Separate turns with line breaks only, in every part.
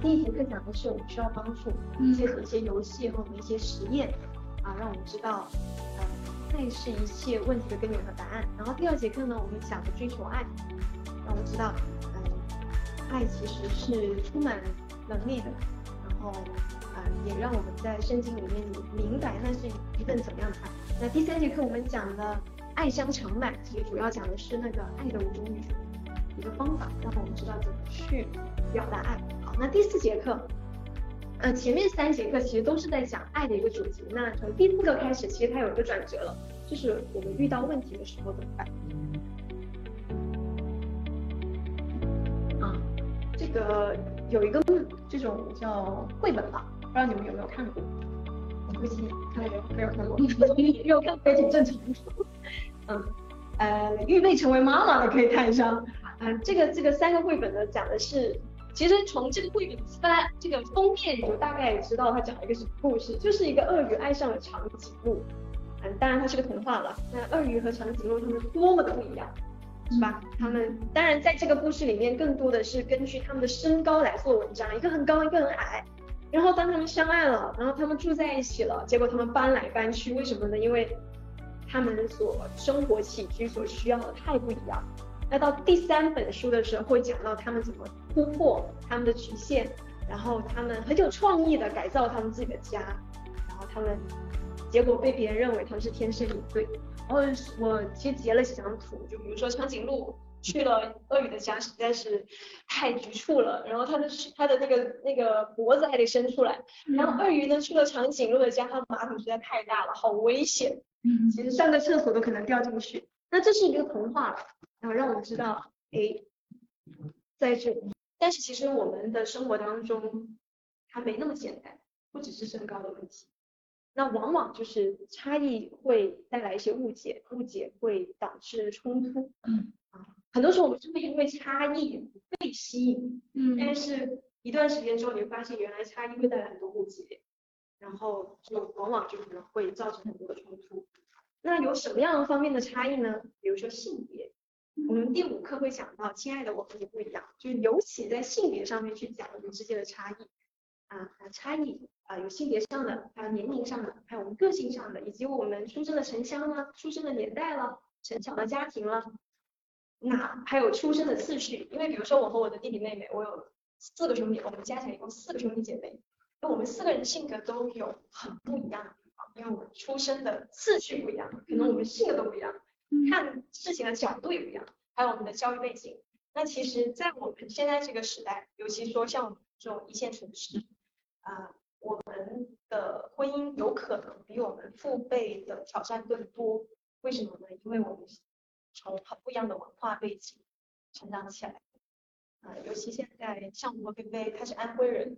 第一节课讲的是我们需要帮助，结合一些游戏和我们一些实验，啊，让我们知道，呃，爱是一切问题的根源和答案。然后第二节课呢，我们讲的追求爱，让我们知道，嗯，爱其实是充满能力的，然后，啊，也让我们在圣经里面明白那是一份怎么样的爱。那第三节课我们讲的爱香长满，其实主要讲的是那个爱的五种语。一个方法，让我们知道怎么去表达爱。那第四节课，呃，前面三节课其实都是在讲爱的一个主题。那从第四个开始，其实它有一个转折了，就是我们遇到问题的时候怎么办？啊，这个有一个这种叫绘本吧，不知道你们有没有看过？我估计看来没有看过，没有看过也挺正常的。嗯，呃，预备成为妈妈的可以看一下。嗯，这个这个三个绘本呢，讲的是，其实从这个绘本翻这个封面，你就大概知道它讲了一个什么故事，就是一个鳄鱼爱上了长颈鹿。嗯，当然它是个童话了。那鳄鱼和长颈鹿它们多么的不一样，是吧？他们当然在这个故事里面，更多的是根据他们的身高来做文章，一个很高，一个很矮。然后当他们相爱了，然后他们住在一起了，结果他们搬来搬去，为什么呢？因为他们所生活起居所需要的太不一样。那到第三本书的时候，会讲到他们怎么突破他们的局限，然后他们很有创意的改造他们自己的家，然后他们结果被别人认为他们是天生一对。然后我其实截了几张图，就比如说长颈鹿去了鳄鱼的家，实在是太局促了，然后它的它的那个那个脖子还得伸出来。然后鳄鱼呢去了长颈鹿的家，它的马桶实在太大了，好危险。嗯，其实上个厕所都可能掉进去。那这是一个童话。然后让我们知道，哎，在这里，但是其实我们的生活当中，它没那么简单，不只是身高的问题，那往往就是差异会带来一些误解，误解会导致冲突，嗯，啊，很多时候我们是会因为差异被吸引，嗯，但是一段时间之后，你会发现原来差异会带来很多误解，然后就往往就可能会造成很多的冲突。那有什么样方面的差异呢？比如说性别。我们第五课会讲到，亲爱的，我和你不一样，就是尤其在性别上面去讲我们之间的差异。啊，差异啊，有性别上的，还有年龄上的，还有我们个性上的，以及我们出生的城乡呢，出生的年代了，成长的家庭了，那还有出生的次序，因为比如说我和我的弟弟妹妹，我有四个兄弟，我们加起来一共四个兄弟姐妹，那我们四个人性格都有很不一样，因为我们出生的次序不一样，可能我们性格都不一样。看事情的角度也不一样，还有我们的教育背景。那其实，在我们现在这个时代，尤其说像我们这种一线城市，啊，我们的婚姻有可能比我们父辈的挑战更多。为什么呢？因为我们从很不一样的文化背景成长起来。啊，尤其现在像我和菲菲，他是安徽人，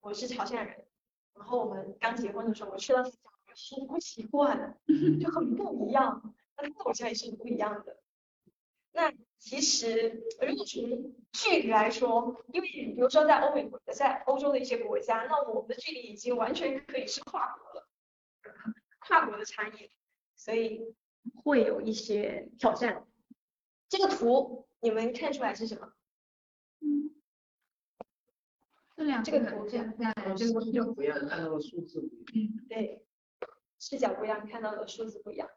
我是潮汕人。然后我们刚结婚的时候，我去到家，好不习惯，就很不一样。那跟我家也是不一样的。那其实，如果从距离来说，因为比如说在欧美、在欧洲的一些国家，那我们的距离已经完全可以是跨国了，跨国的差异，所以会有一些挑战。这个图你们看出来是什么？
嗯，这两
这个图
现
在这个视角不一样，看到的数字。
嗯，对，视角不一样，看到的数字不一样。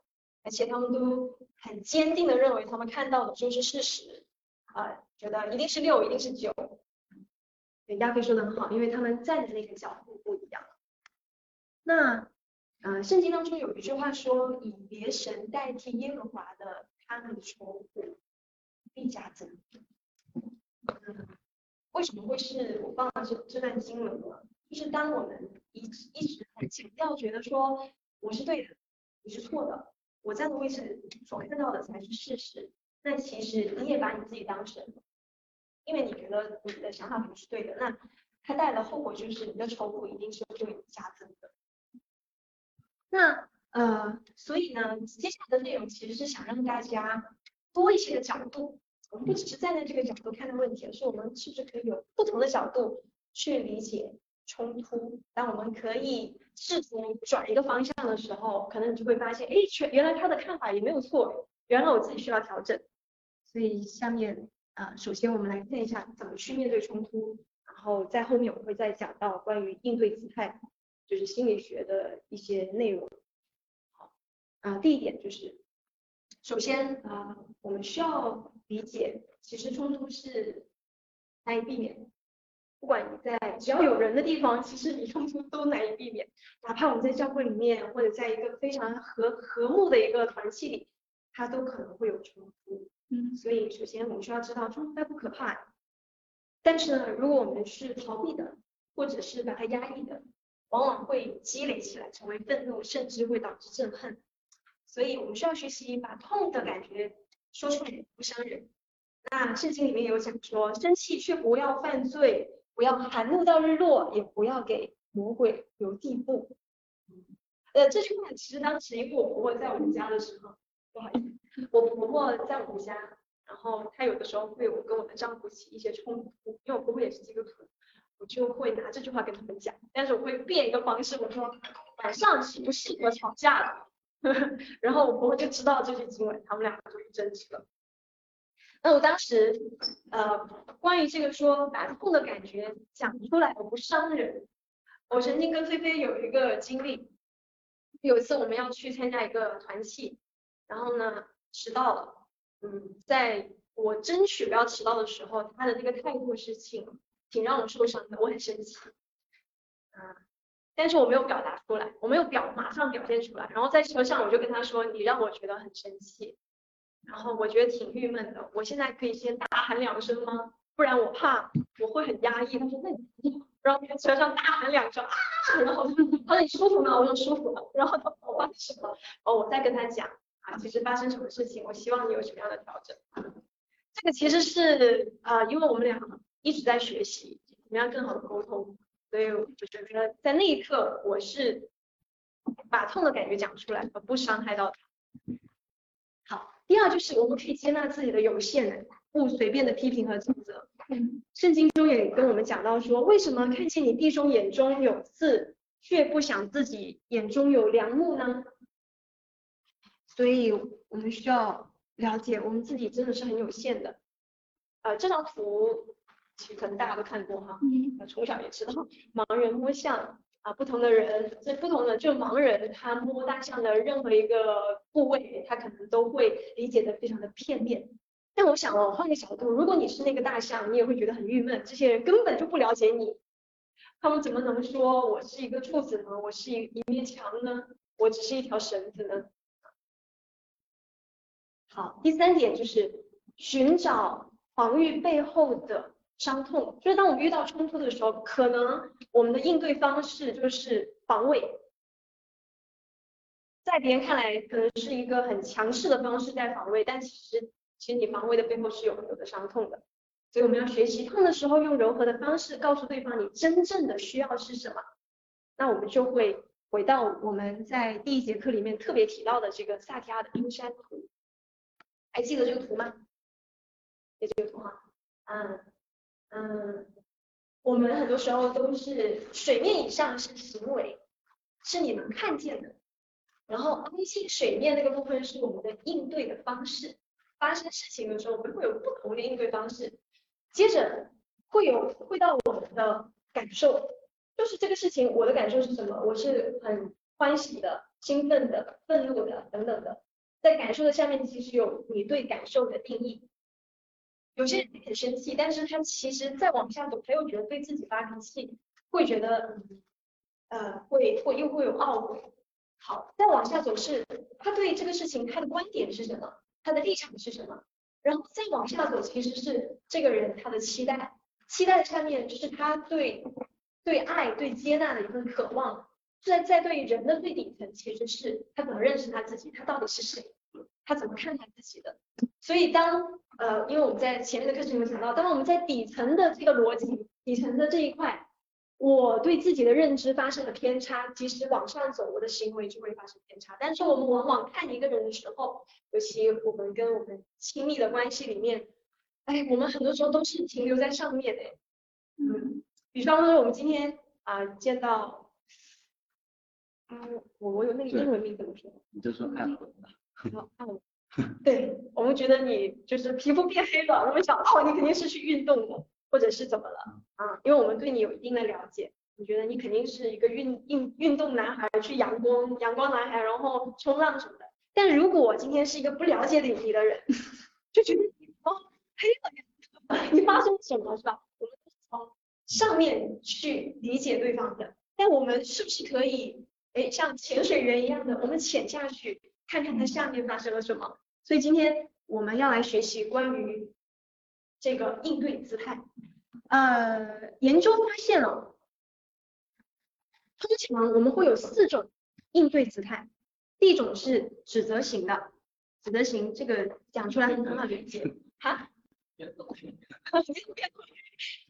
而且他们都很坚定的认为他们看到的就是事实，啊，觉得一定是六，一定是九。亚飞说的很好，因为他们站的那个角度不一样。那，呃，圣经当中有一句话说，以别神代替耶和华的，他们的仇富必加增。为什么会是我放了这这段经文呢？就是当我们一一直很强调，觉得说我是对的，你是错的。我站的位置所看到的才是事实，那其实你也把你自己当神，因为你觉得你的想法不是对的，那它带来的后果就是你的仇富一定是会加增的。那呃，所以呢，接下来的内容其实是想让大家多一些的角度，我们不只是站在这个角度看待问题，而是我们是不是可以有不同的角度去理解冲突？当我们可以。试图转一个方向的时候，可能你就会发现，哎，全原来他的看法也没有错，原来我自己需要调整。所以下面啊，首先我们来看一下怎么去面对冲突，然后在后面我会再讲到关于应对姿态，就是心理学的一些内容。好，啊，第一点就是，首先啊，我们需要理解，其实冲突是难以避免。不管你在只要有人的地方，其实你冲突都难以避免。哪怕我们在教会里面，或者在一个非常和和睦的一个团体里，它都可能会有冲突。嗯，所以首先我们需要知道冲突它不可怕，但是呢，如果我们是逃避的，或者是把它压抑的，往往会积累起来，成为愤怒，甚至会导致憎恨。所以我们需要学习把痛的感觉说出来，不伤人。那圣经里面有讲说，生气却不要犯罪。不要含怒到日落，也不要给魔鬼留地步。呃，这句话其实当时因为我婆婆在我们家的时候，不好意思，我婆婆在我们家，然后她有的时候会有跟我的丈夫起一些冲突，因为我婆婆也是基督徒，我就会拿这句话跟他们讲，但是我会变一个方式，我说晚上是不适合吵架的，然后我婆婆就知道这句经文，他们两个就是争执了。那我当时，呃，关于这个说把痛的感觉讲出来，我不伤人。我曾经跟菲菲有一个经历，有一次我们要去参加一个团契，然后呢迟到了，嗯，在我争取不要迟到的时候，他的那个态度是挺挺让我受伤的，我很生气，啊，但是我没有表达出来，我没有表马上表现出来，然后在车上我就跟他说，你让我觉得很生气。然后我觉得挺郁闷的，我现在可以先大喊两声吗？不然我怕我会很压抑。他说那你，然后在车上大喊两声啊，然后他说你舒服吗？我说舒服了。然后他我问什么？哦，我再跟他讲啊，其实发生什么事情，我希望你有什么样的调整。这个其实是啊，因为我们俩一直在学习怎么样更好的沟通，所以我觉得在那一刻我是把痛的感觉讲出来，而不伤害到他。第二就是我们可以接纳自己的有限，不随便的批评和指责。圣经中也跟我们讲到说，为什么看见你弟兄眼中有刺，却不想自己眼中有良木呢？所以我们需要了解，我们自己真的是很有限的。呃，这张图其实可能大家都看过哈，从小也知道，盲人摸象。啊，不同的人，这不同的就盲人，他摸大象的任何一个部位，他可能都会理解的非常的片面。但我想哦，换个角度，如果你是那个大象，你也会觉得很郁闷。这些人根本就不了解你，他们怎么能说我是一个柱子呢？我是一一面墙呢？我只是一条绳子呢？好，第三点就是寻找防御背后的。伤痛。就是当我们遇到冲突的时候，可能我们的应对方式就是防卫，在别人看来可能是一个很强势的方式在防卫，但其实其实你防卫的背后是有有的伤痛的，所以我们要学习痛的时候用柔和的方式告诉对方你真正的需要是什么，那我们就会回到我们在第一节课里面特别提到的这个萨提亚的冰山图，还记得这个图吗？记这个图哈，嗯。嗯，我们很多时候都是水面以上是行为，是你能看见的，然后微信水面那个部分是我们的应对的方式。发生事情的时候，我们会有不同的应对方式。接着会有会到我们的感受，就是这个事情我的感受是什么？我是很欢喜的、兴奋的、愤怒的等等的。在感受的下面，其实有你对感受的定义。有些人很生气，但是他其实再往下走，他又觉得对自己发脾气，会觉得，呃，会会又会有懊悔。好，再往下走是，他对这个事情他的观点是什么，他的立场是什么，然后再往下走其实是这个人他的期待，期待上面就是他对对爱对接纳的一份渴望，在在对人的最底层其实是他怎么认识他自己，他到底是谁。他怎么看待自己的？所以当呃，因为我们在前面的课程有讲到，当我们在底层的这个逻辑、底层的这一块，我对自己的认知发生了偏差，即使往上走，我的行为就会发生偏差。但是我们往往看一个人的时候，尤其我们跟我们亲密的关系里面，哎，我们很多时候都是停留在上面的。嗯，比方说我们今天啊见到，嗯，我我有那个英文名怎么说？
你就说爱河。
好，对，我们觉得你就是皮肤变黑了，我们想，哦，你肯定是去运动的。或者是怎么了啊？因为我们对你有一定的了解，你觉得你肯定是一个运运运动男孩，去阳光阳光男孩，然后冲浪什么的。但如果我今天是一个不了解你的人，就觉得你哦黑了，你发生了什么是吧？我们从上面去理解对方的，但我们是不是可以哎像潜水员一样的，我们潜下去看看它下面发生了什么？所以今天我们要来学习关于这个应对姿态。呃，研究发现了，通常我们会有四种应对姿态。第一种是指责型的，指责型这个讲出来很好理解。哈？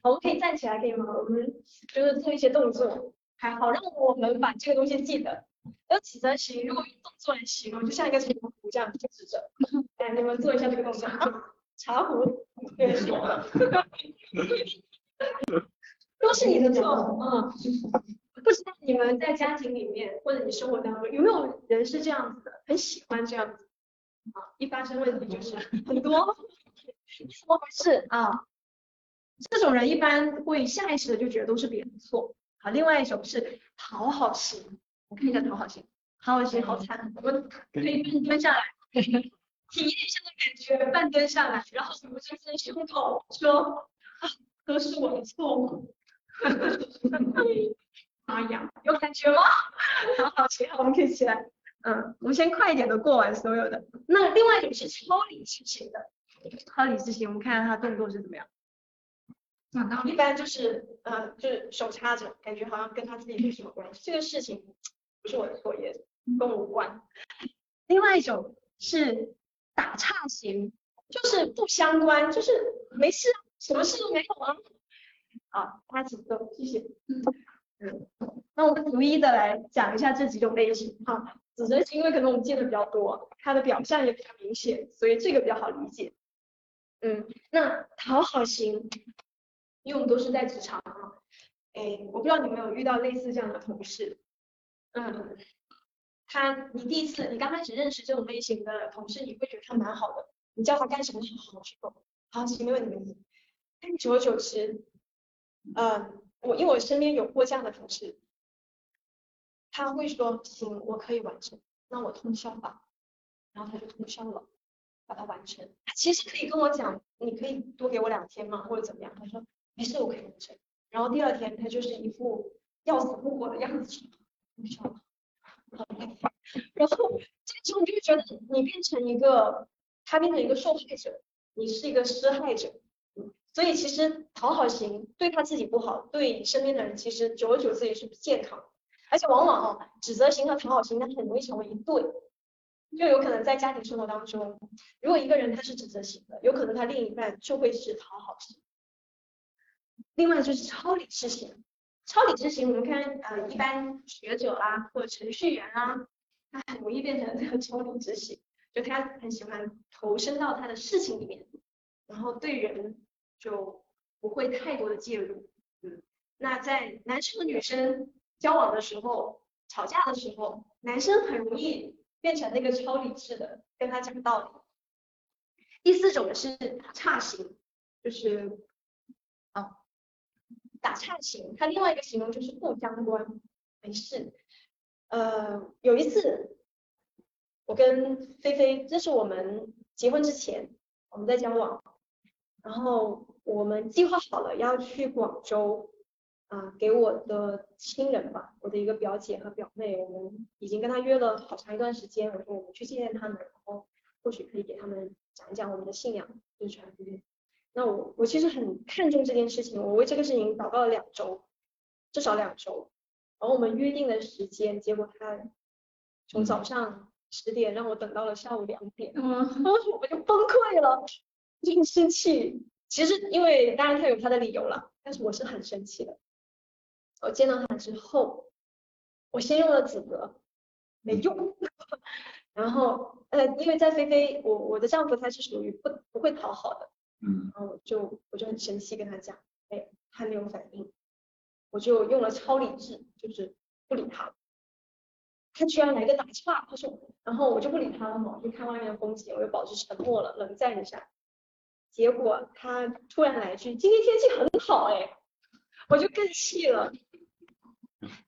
我们可以站起来可以吗？我们就是做一些动作，还好让我们把这个东西记得。要指责型，如果用动作来形容，就像一个茶壶这样指着。来，你们做一下这个动作。茶壶，对，都是你的错，嗯。不知道你们在家庭里面或者你生活当中有没有人是这样子的，很喜欢这样子啊，一发生问题就是很多，怎么回事啊？这种人一般会下意识的就觉得都是别人的错。好，另外一种是讨好型，我看一下讨好型，讨好型好惨，我可以半蹲下来，体验一下的感觉，半蹲下来，然后捂着自己胸口说啊，都是我的错。妈呀，有感觉吗？好好，行，好，我们可以起来。嗯，我们先快一点的过完所有的。那另外一种是超理智型的，超理智型，我们看看他动作是怎么样。一般就是，呃，就是手插着，感觉好像跟他自己没什么关系。这个事情不是我的错，也跟我无关。另外一种是打岔型，就是不相关，就是没事，什么事都没有啊。啊，他几个，谢谢。嗯，那我们逐一的来讲一下这几种类型哈。指责型因为可能我们见的比较多，它的表象也比较明显，所以这个比较好理解。嗯，那讨好型，因为我们都是在职场啊，哎，我不知道你们有遇到类似这样的同事，嗯，他你第一次你刚开始认识这种类型的同事，你会觉得他蛮好的，你叫他干什么他好好去做，好，行，没问题没问题。久而久之，嗯。我因为我身边有过这样的同事，他会说行，我可以完成，那我通宵吧，然后他就通宵了，把它完成。其实可以跟我讲，你可以多给我两天吗，或者怎么样？他说没事，我可以完成。然后第二天他就是一副要死不活的样子，然后这时候你就觉得你变成一个，他变成一个受害者，你是一个施害者。所以其实讨好型对他自己不好，对身边的人其实久而久之也是不健康。而且往往啊，指责型和讨好型它很容易成为一对，就有可能在家庭生活当中，如果一个人他是指责型的，有可能他另一半就会是讨好型。另外就是超理智型，超理智型我们看呃一般学者啦或者程序员啦，他很容易变成这个超理智型，就他很喜欢投身到他的事情里面，然后对人。就不会太多的介入，嗯，那在男生和女生交往的时候，吵架的时候，男生很容易变成那个超理智的，跟他讲道理。第四种是差型，就是啊，打岔型，它另外一个形容就是不相关，没事。呃，有一次我跟菲菲，这是我们结婚之前我们在交往。然后我们计划好了要去广州，啊，给我的亲人吧，我的一个表姐和表妹，我们已经跟他约了好长一段时间。我说我们去见见他们，然后或许可以给他们讲一讲我们的信仰，就是传福音。那我我其实很看重这件事情，我为这个事情祷告了两周，至少两周。然后我们约定的时间，结果他从早上十点让我等到了下午两点，嗯，我就崩溃了。就很生气，其实因为当然他有他的理由了，但是我是很生气的。我见到他之后，我先用了指责，没用。然后呃，因为在菲菲，我我的丈夫他是属于不不会讨好的，嗯，然后就我就很生气跟他讲，哎，他没有反应，我就用了超理智，就是不理他。他居然来个打岔，他说，然后我就不理他了嘛，就看外面的风景，我就保持沉默了，冷战一下。结果他突然来一句今天天气很好哎，我就更气了。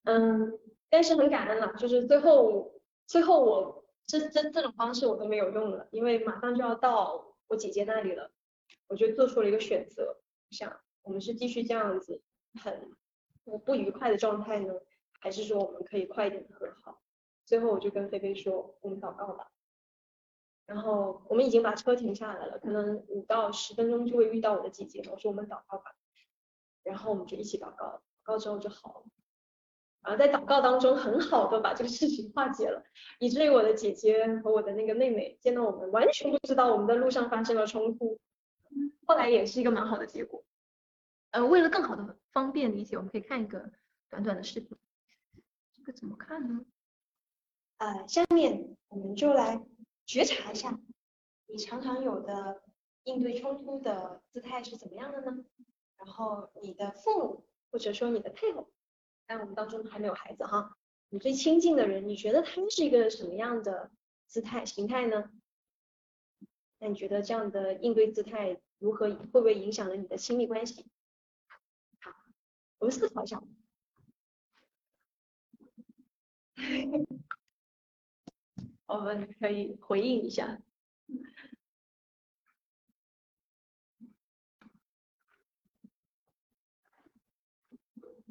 嗯，但是很感恩了，就是最后最后我这这这种方式我都没有用了，因为马上就要到我姐姐那里了，我就做出了一个选择，想我们是继续这样子很不愉快的状态呢，还是说我们可以快一点和好？最后我就跟菲菲说，我们祷告吧。然后我们已经把车停下来了，可能五到十分钟就会遇到我的姐姐。我说我们祷告吧，然后我们就一起祷告，祷告之后就好了。然后在祷告当中，很好的把这个事情化解了，以至于我的姐姐和我的那个妹妹见到我们，完全不知道我们在路上发生了冲突。后来也是一个蛮好的结果。呃，为了更好的方便理解，我们可以看一个短短的视频。这个怎么看呢？呃，下面我们就来。觉察一下，你常常有的应对冲突的姿态是怎么样的呢？然后你的父母或者说你的配偶，但我们当中还没有孩子哈，你最亲近的人，你觉得他是一个什么样的姿态形态呢？那你觉得这样的应对姿态如何，会不会影响了你的亲密关系？好，我们思考一下。我们可以回应一下。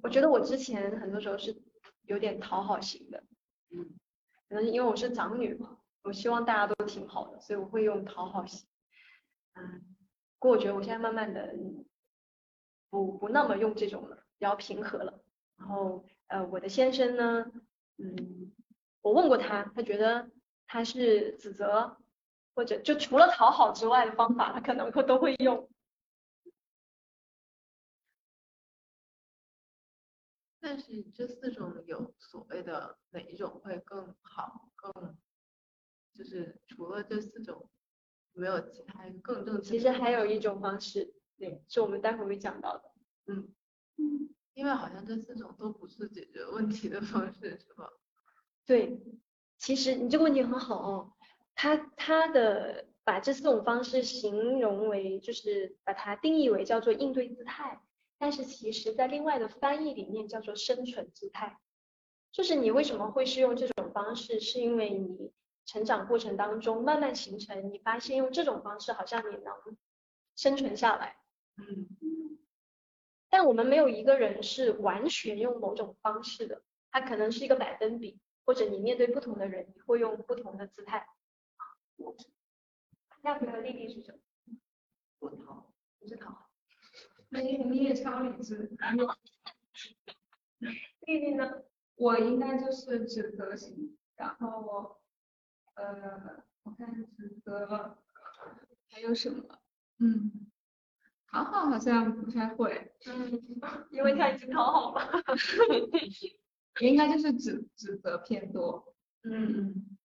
我觉得我之前很多时候是有点讨好型的，嗯，可能因为我是长女嘛，我希望大家都挺好的，所以我会用讨好型。嗯，不过我觉得我现在慢慢的不不那么用这种了，比较平和了。然后呃，我的先生呢，嗯，我问过他，他觉得。他是指责，或者就除了讨好之外的方法，他可能会都会用。
但是这四种有所谓的哪一种会更好？更就是除了这四种，没有其他更正？
其实还有一种方式，对，是我们待会会讲到的。
嗯嗯，因为好像这四种都不是解决问题的方式，是吧？
对。其实你这个问题很好哦，他他的把这四种方式形容为，就是把它定义为叫做应对姿态，但是其实在另外的翻译里面叫做生存姿态，就是你为什么会是用这种方式，是因为你成长过程当中慢慢形成，你发现用这种方式好像你能生存下来，嗯，但我们没有一个人是完全用某种方式的，它可能是一个百分比。或者你面对不同的人，你会用不同的姿态。亚萍的弟弟是什么？
我讨，
不是讨。
你你也超理智。
弟弟呢？
我应该就是指责型，然后呃，我看指责还有什么？嗯，讨好好像不太会。
嗯，因为他已经讨好了。
应该就是指指责偏多，
嗯，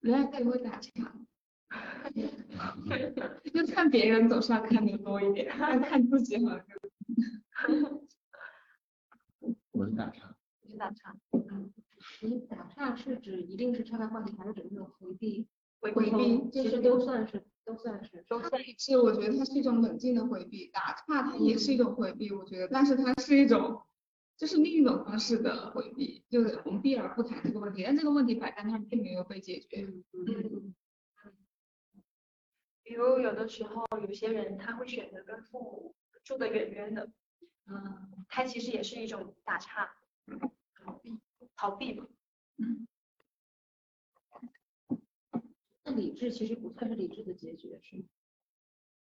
恋爱可以会打岔，就看别人总是要看的多一点，但看自己好像。
我是打岔，
你是打岔，
嗯，你打岔是指一定是岔开话题，还是指那种回避？
回
避，
其实都算是。都算是，
都算
是。我觉得它是一种冷静的回避，打岔它也是一种回避，我觉得，但是它是一种，就是另一种方式的回避，就是我们避而不谈这个问题，但这个问题摆在那并没有被解决。
嗯嗯。比如有的时候，有些人他会选择跟父母住得远远的，嗯，他其实也是一种打岔，逃避，嘛。嗯。
那理智其实不算是理智的结局，是吗？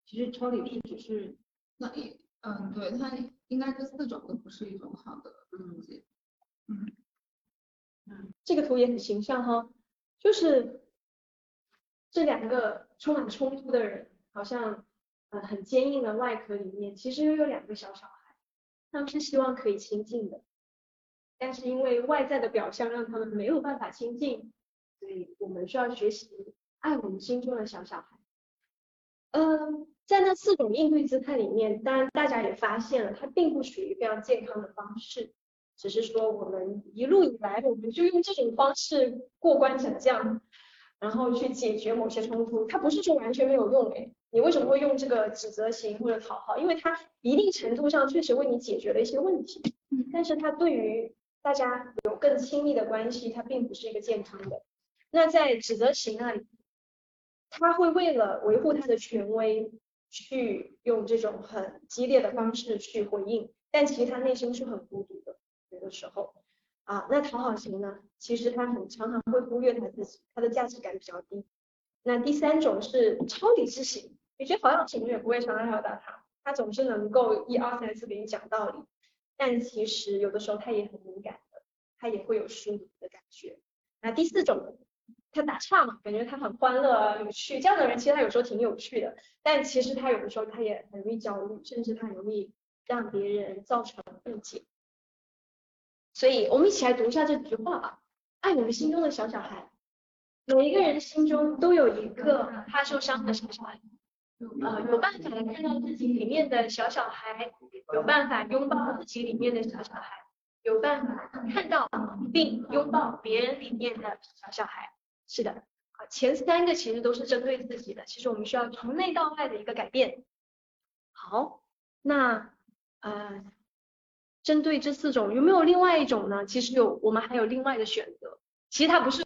其实超理智只是
那一嗯，对，它应该这四种都不是一种好的。嗯
嗯，这个图也很形象哈，就是这两个充满冲突的人，好像呃很坚硬的外壳里面，其实又有两个小小孩，他们是希望可以亲近的，但是因为外在的表象让他们没有办法亲近，所以我们需要学习。爱我们心中的小小孩，嗯，在那四种应对姿态里面，当然大家也发现了，它并不属于非常健康的方式，只是说我们一路以来，我们就用这种方式过关斩将，然后去解决某些冲突，它不是说完全没有用诶，你为什么会用这个指责型或者讨好？因为它一定程度上确实为你解决了一些问题，但是它对于大家有更亲密的关系，它并不是一个健康的。那在指责型那里，他会为了维护他的权威，去用这种很激烈的方式去回应，但其实他内心是很孤独的，有的时候。啊，那讨好型呢？其实他很常常会忽略他自己，他的价值感比较低。那第三种是超理智型，你觉得好像情也不会常常要打他，他总是能够一二三四给你讲道理，但其实有的时候他也很敏感的，他也会有疏离的感觉。那第四种，他打岔嘛，感觉他很欢乐啊，有趣，这样的人其实他有时候挺有趣的，但其实他有的时候他也很容易焦虑，甚至他容易让别人造成误解。所以，我们一起来读一下这句话吧。爱我们心中的小小孩，每一个人心中都有一个怕受伤的小小孩。呃，有办法看到自己里面的小小孩，有办法拥抱自己里面的小小孩，有办法看到并拥抱别人里面的小小孩。是的，啊，前三个其实都是针对自己的。其实我们需要从内到外的一个改变。好，那呃。针对这四种有没有另外一种呢？其实有，我们还有另外的选择。其实它不是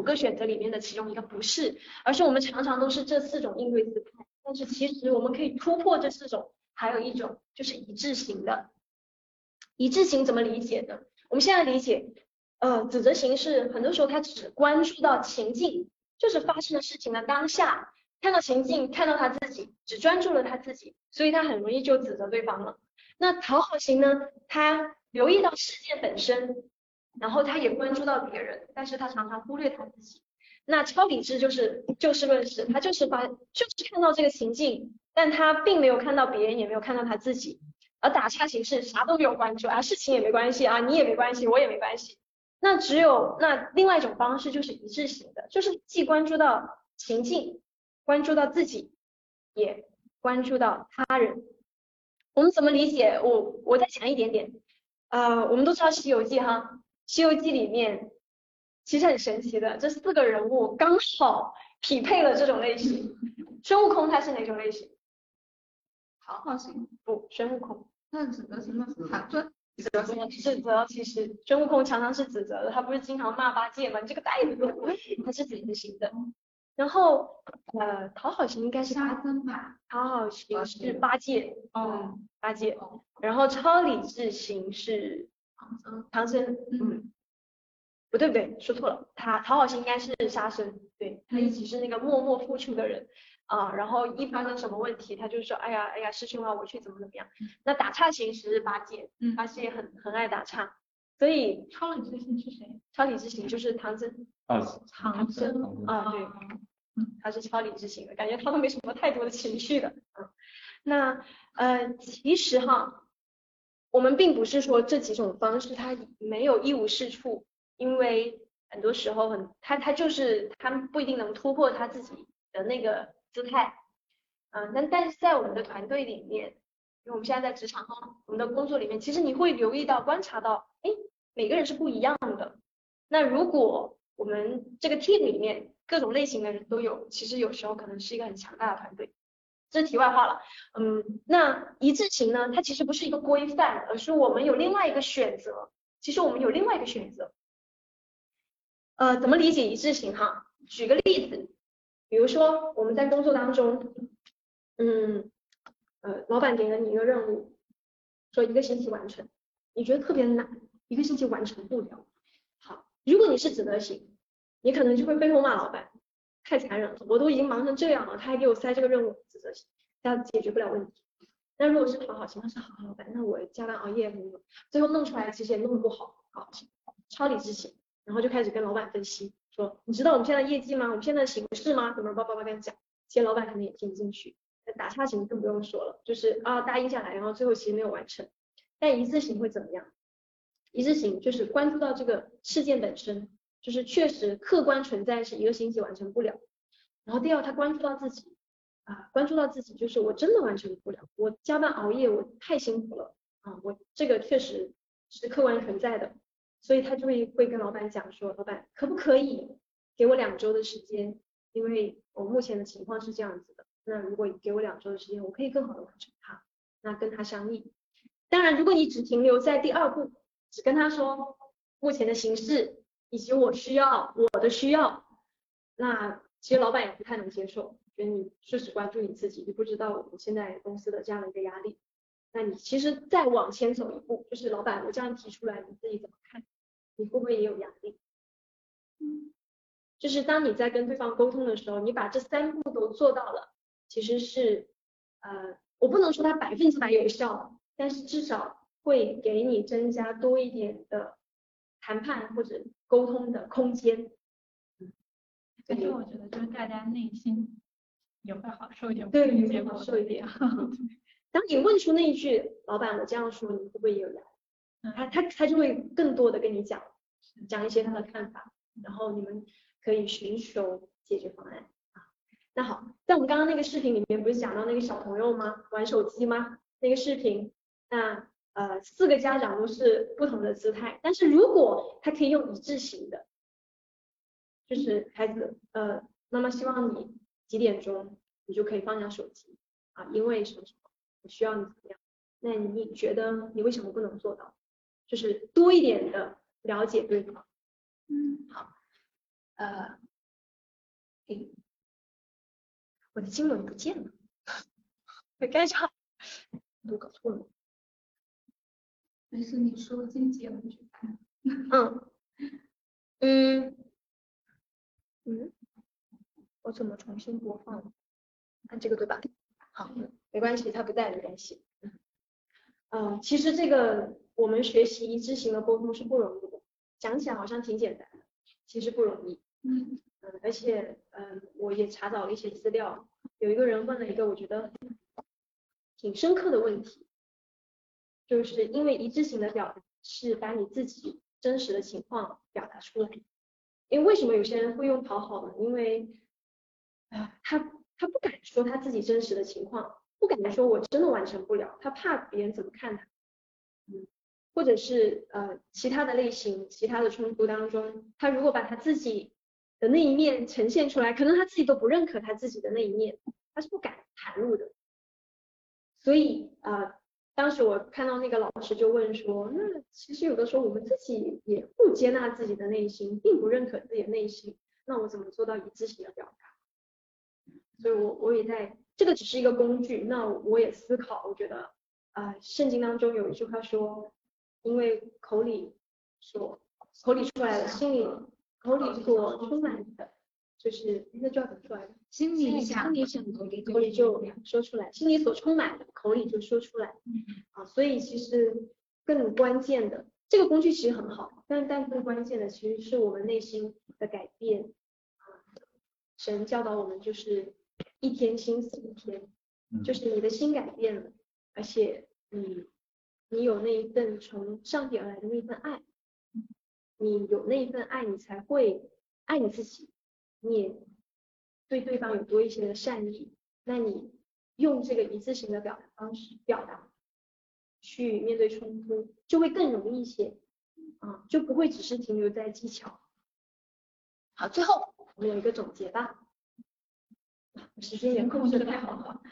五个选择里面的其中一个，不是，而是我们常常都是这四种应对姿态。但是其实我们可以突破这四种，还有一种就是一致型的。一致型怎么理解呢？我们现在理解，呃，指责型是很多时候他只关注到情境，就是发生的事情的当下，看到情境，看到他自己，只专注了他自己，所以他很容易就指责对方了。那讨好型呢？他留意到事件本身，然后他也关注到别人，但是他常常忽略他自己。那超理智就是就事论事，他就是发就是看到这个情境，但他并没有看到别人，也没有看到他自己。而打岔型是啥都没有关注啊，事情也没关系啊，你也没关系，我也没关系。那只有那另外一种方式就是一致型的，就是既关注到情境，关注到自己，也关注到他人。我们怎么理解？我我再讲一点点。呃，我们都知道《西游记》哈，《西游记》里面其实很神奇的，这四个人物刚好匹配了这种类型。孙悟空他是哪种类型？
讨好型。
不，孙悟空。
那指责型吗？唐僧。
指责，其实孙悟空常常是指责的，他不是经常骂八戒吗？你这个呆子，他是指责型的。然后，呃，讨好型应该是
沙僧吧？
讨好型是八戒，嗯，八戒。然后超理智型是
唐僧，
唐僧，嗯，不对不对，说错了，他讨好型应该是沙僧，对他一直是那个默默付出的人啊。然后一发生什么问题，他就说，哎呀哎呀，师兄啊，我去怎么怎么样。那打岔型是八戒，八戒很很爱打岔，所以
超理智型是谁？
超理智型就是唐僧，
啊，
唐僧
啊，对。他是超理智型的，感觉他都没什么太多的情绪的。嗯，那呃，其实哈，我们并不是说这几种方式他没有一无是处，因为很多时候很他他就是他不一定能突破他自己的那个姿态。嗯，但但是在我们的团队里面，因为我们现在在职场哈，我们的工作里面，其实你会留意到、观察到，哎，每个人是不一样的。那如果我们这个 team 里面，各种类型的人都有，其实有时候可能是一个很强大的团队。这题外话了，嗯，那一致型呢？它其实不是一个规范，而是我们有另外一个选择。其实我们有另外一个选择。呃，怎么理解一致型哈？举个例子，比如说我们在工作当中，嗯，呃，老板给了你一个任务，说一个星期完成，你觉得特别难，一个星期完成不了。好，如果你是指责型。你可能就会背后骂老板，太残忍了，我都已经忙成这样了，他还给我塞这个任务，指责，他解决不了问题。那如果是讨好型，他是好老板，那我加班熬夜什么，最后弄出来其实也弄不好，好超理智型，然后就开始跟老板分析，说你知道我们现在业绩吗？我们现在形势吗？怎么叭叭叭跟他讲，其实老板可能也听不进去。打岔型更不用说了，就是啊答应下来，然后最后其实没有完成。但一致型会怎么样？一致型就是关注到这个事件本身。就是确实客观存在是一个星期完成不了，然后第二他关注到自己啊，关注到自己就是我真的完成不了，我加班熬夜我太辛苦了啊，我这个确实是客观存在的，所以他就会会跟老板讲说，老板可不可以给我两周的时间，因为我目前的情况是这样子的。那如果给我两周的时间，我可以更好的完成它，那跟他商议。当然，如果你只停留在第二步，只跟他说目前的形势以及我需要我的需要，那其实老板也不太能接受，觉得你是只关注你自己，你不知道我们现在公司的这样的一个压力。那你其实再往前走一步，就是老板我这样提出来，你自己怎么看？你会不会也有压力？嗯，就是当你在跟对方沟通的时候，你把这三步都做到了，其实是呃，我不能说它百分之百有效，但是至少会给你增加多一点的谈判或者沟通的空间。
其实我觉得就是大家内心也会好受一点，
对，
也
会好受一点。当你问出那一句“老板，我这样说，你会不会也有压力？”他他他就会更多的跟你讲，讲一些他的看法，然后你们可以寻求解决方案啊。那好，在我们刚刚那个视频里面不是讲到那个小朋友吗？玩手机吗？那个视频，那呃四个家长都是不同的姿态，但是如果他可以用一致型的，就是孩子呃妈妈希望你几点钟你就可以放下手机啊，因为什么什么。我需要你怎么样？那你觉得你为什么不能做到？就是多一点的了解对方。嗯，好。呃，哎，我的经文不见了，被干啥？都搞错了。
没事，你说经节我去看。
嗯嗯嗯，我怎么重新播放？按这个对吧？好。没关系，他不在没关系。嗯，其实这个我们学习一致性的沟通是不容易的，讲起来好像挺简单的，其实不容易。嗯嗯，而且嗯，我也查找了一些资料，有一个人问了一个我觉得挺深刻的问题，就是因为一致性的表达是把你自己真实的情况表达出来。因为为什么有些人会用讨好呢？因为啊，他他不敢说他自己真实的情况。不敢说，我真的完成不了，他怕别人怎么看他，嗯，或者是呃其他的类型，其他的冲突当中，他如果把他自己的那一面呈现出来，可能他自己都不认可他自己的那一面，他是不敢袒露的。所以啊，当时我看到那个老师就问说，那其实有的时候我们自己也不接纳自己的内心，并不认可自己的内心，那我怎么做到一致性的表达？所以我我也在。这个只是一个工具，那我也思考，我觉得啊，圣经当中有一句话说，因为口里所口里出来的，心里口里所充满的，就是那就要怎么说来着？
心里想，
心里想的，口里就说出来，心里所充满的，口里就说出来。啊，所以其实更关键的，这个工具其实很好，但但更关键的其实是我们内心的改变。啊，神教导我们就是。一天心思一天，就是你的心改变了，而且你你有那一份从上帝而来的那份爱，你有那一份爱，你才会爱你自己，你对对方有多一些的善意，那你用这个一次性的表达方式表达，去面对冲突就会更容易一些，啊，就不会只是停留在技巧。好，最后我们有一个总结吧。时间也控制的太好了。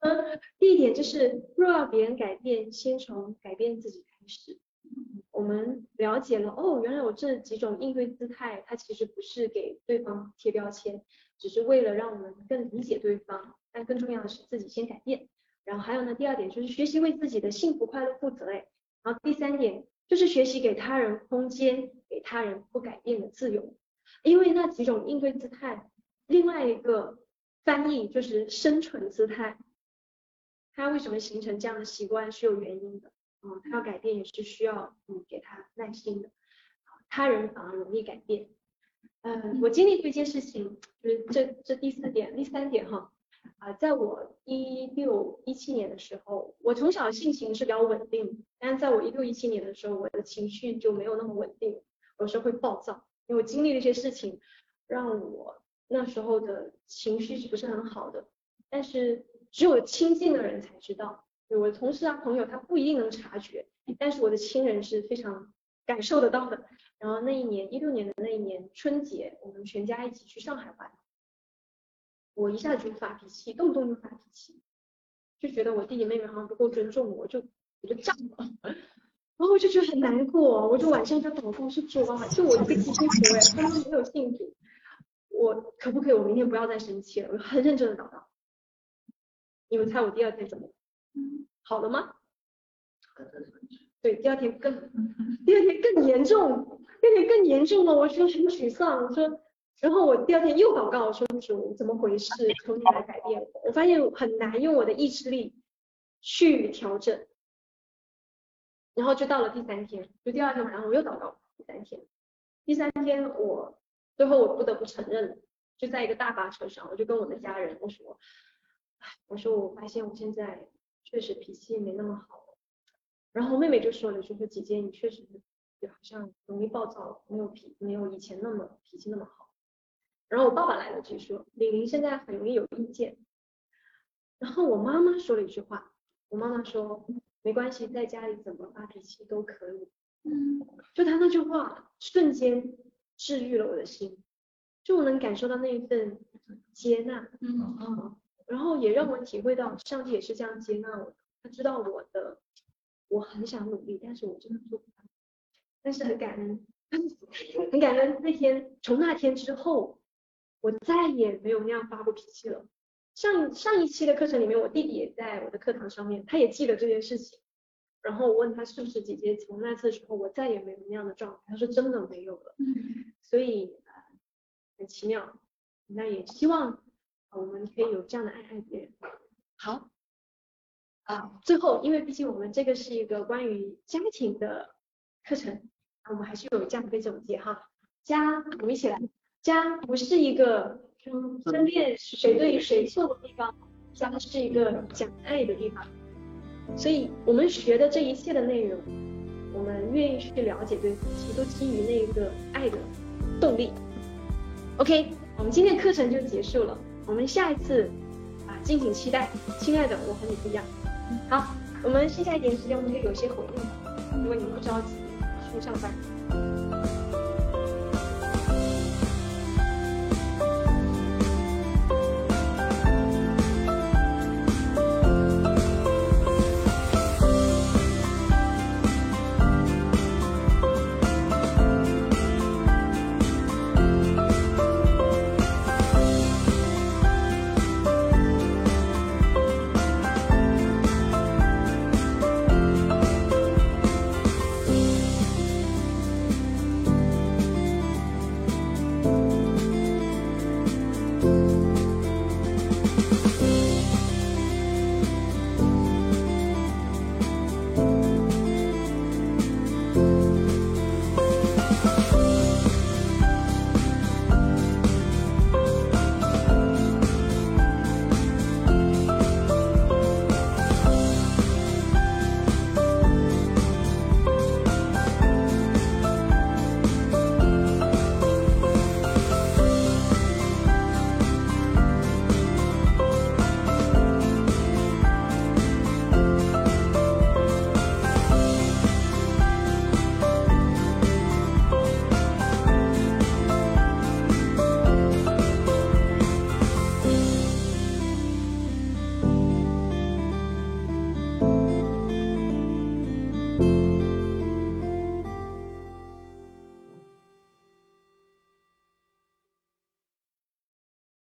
嗯，第一点就是，若要别人改变，先从改变自己开始。我们了解了，哦，原来有这几种应对姿态，它其实不是给对方贴标签，只是为了让我们更理解对方。但更重要的是自己先改变。然后还有呢，第二点就是学习为自己的幸福快乐负责。哎，然后第三点就是学习给他人空间，给他人不改变的自由。因为那几种应对姿态。另外一个翻译就是生存姿态，他为什么形成这样的习惯是有原因的，嗯，他要改变也是需要你给他耐心的，他人反而容易改变，嗯，我经历过一件事情，就是这这第四点，第三点哈，啊，在我一六一七年的时候，我从小性情是比较稳定，但是在我一六一七年的时候，我的情绪就没有那么稳定，有时候会暴躁，因为我经历了一些事情，让我。那时候的情绪是不是很好的？但是只有亲近的人才知道，我的同事啊朋友他不一定能察觉，但是我的亲人是非常感受得到的。然后那一年一六年的那一年春节，我们全家一起去上海玩，我一下就发脾气，动不动就发脾气，就觉得我弟弟妹妹好像不够尊重我，就我就炸了，然后我就觉得很难过，我就晚上就祷告说主啊，就我一个基督徒哎，他们没有信主，我可不可以我明天不要再生气了？我很认真的祷告。你们猜我第二天怎么？好了吗？对，第二天更，第二天更严重，第二天更严重了。我说很沮丧，我说，然后我第二天又祷告，我说主怎么回事？求你来改变我。我发现很难用我的意志力去调整，然后就到了第三天，就第二天晚上我又祷告，第三天，第三天我最后我不得不承认，就在一个大巴车上，我就跟我的家人我说，我说我发现我现在确实脾气没那么好。然后妹妹就说了，就说姐姐你确实就好像容易暴躁，没有脾没有以前那么脾气那么好。然后我爸爸来了句说，玲玲现在很容易有意见。然后我妈妈说了一句话，我妈妈说没关系，在家里怎么发脾气都可以。嗯，就她那句话瞬间治愈了我的心，就我能感受到那一份接纳。嗯，然后也让我体会到上帝也是这样接纳我的，他知道我的。我很想努力，但是我真的做不到。但是很感恩，很感恩那天，从那天之后，我再也没有那样发过脾气了。上上一期的课程里面，我弟弟也在我的课堂上面，他也记得这件事情。然后我问他是不是姐姐，从那次之后，我再也没有那样的状态。他说真的没有了。嗯。所以很奇妙，那也希望我们可以有这样的爱爱别人。好。啊，最后，因为毕竟我们这个是一个关于家庭的课程，我们还是有这样一个总结哈。家，我们一起来，家不是一个分辨谁对谁错的地方，家是一个讲爱的地方。所以，我们学的这一切的内容，我们愿意去了解对方，其实都基于那个爱的动力。OK，我们今天课程就结束了，我们下一次啊，敬请期待。亲爱的，我和你不一样。好，我们剩下一点时间，我们可以有些回应。如果你们不着急去上班。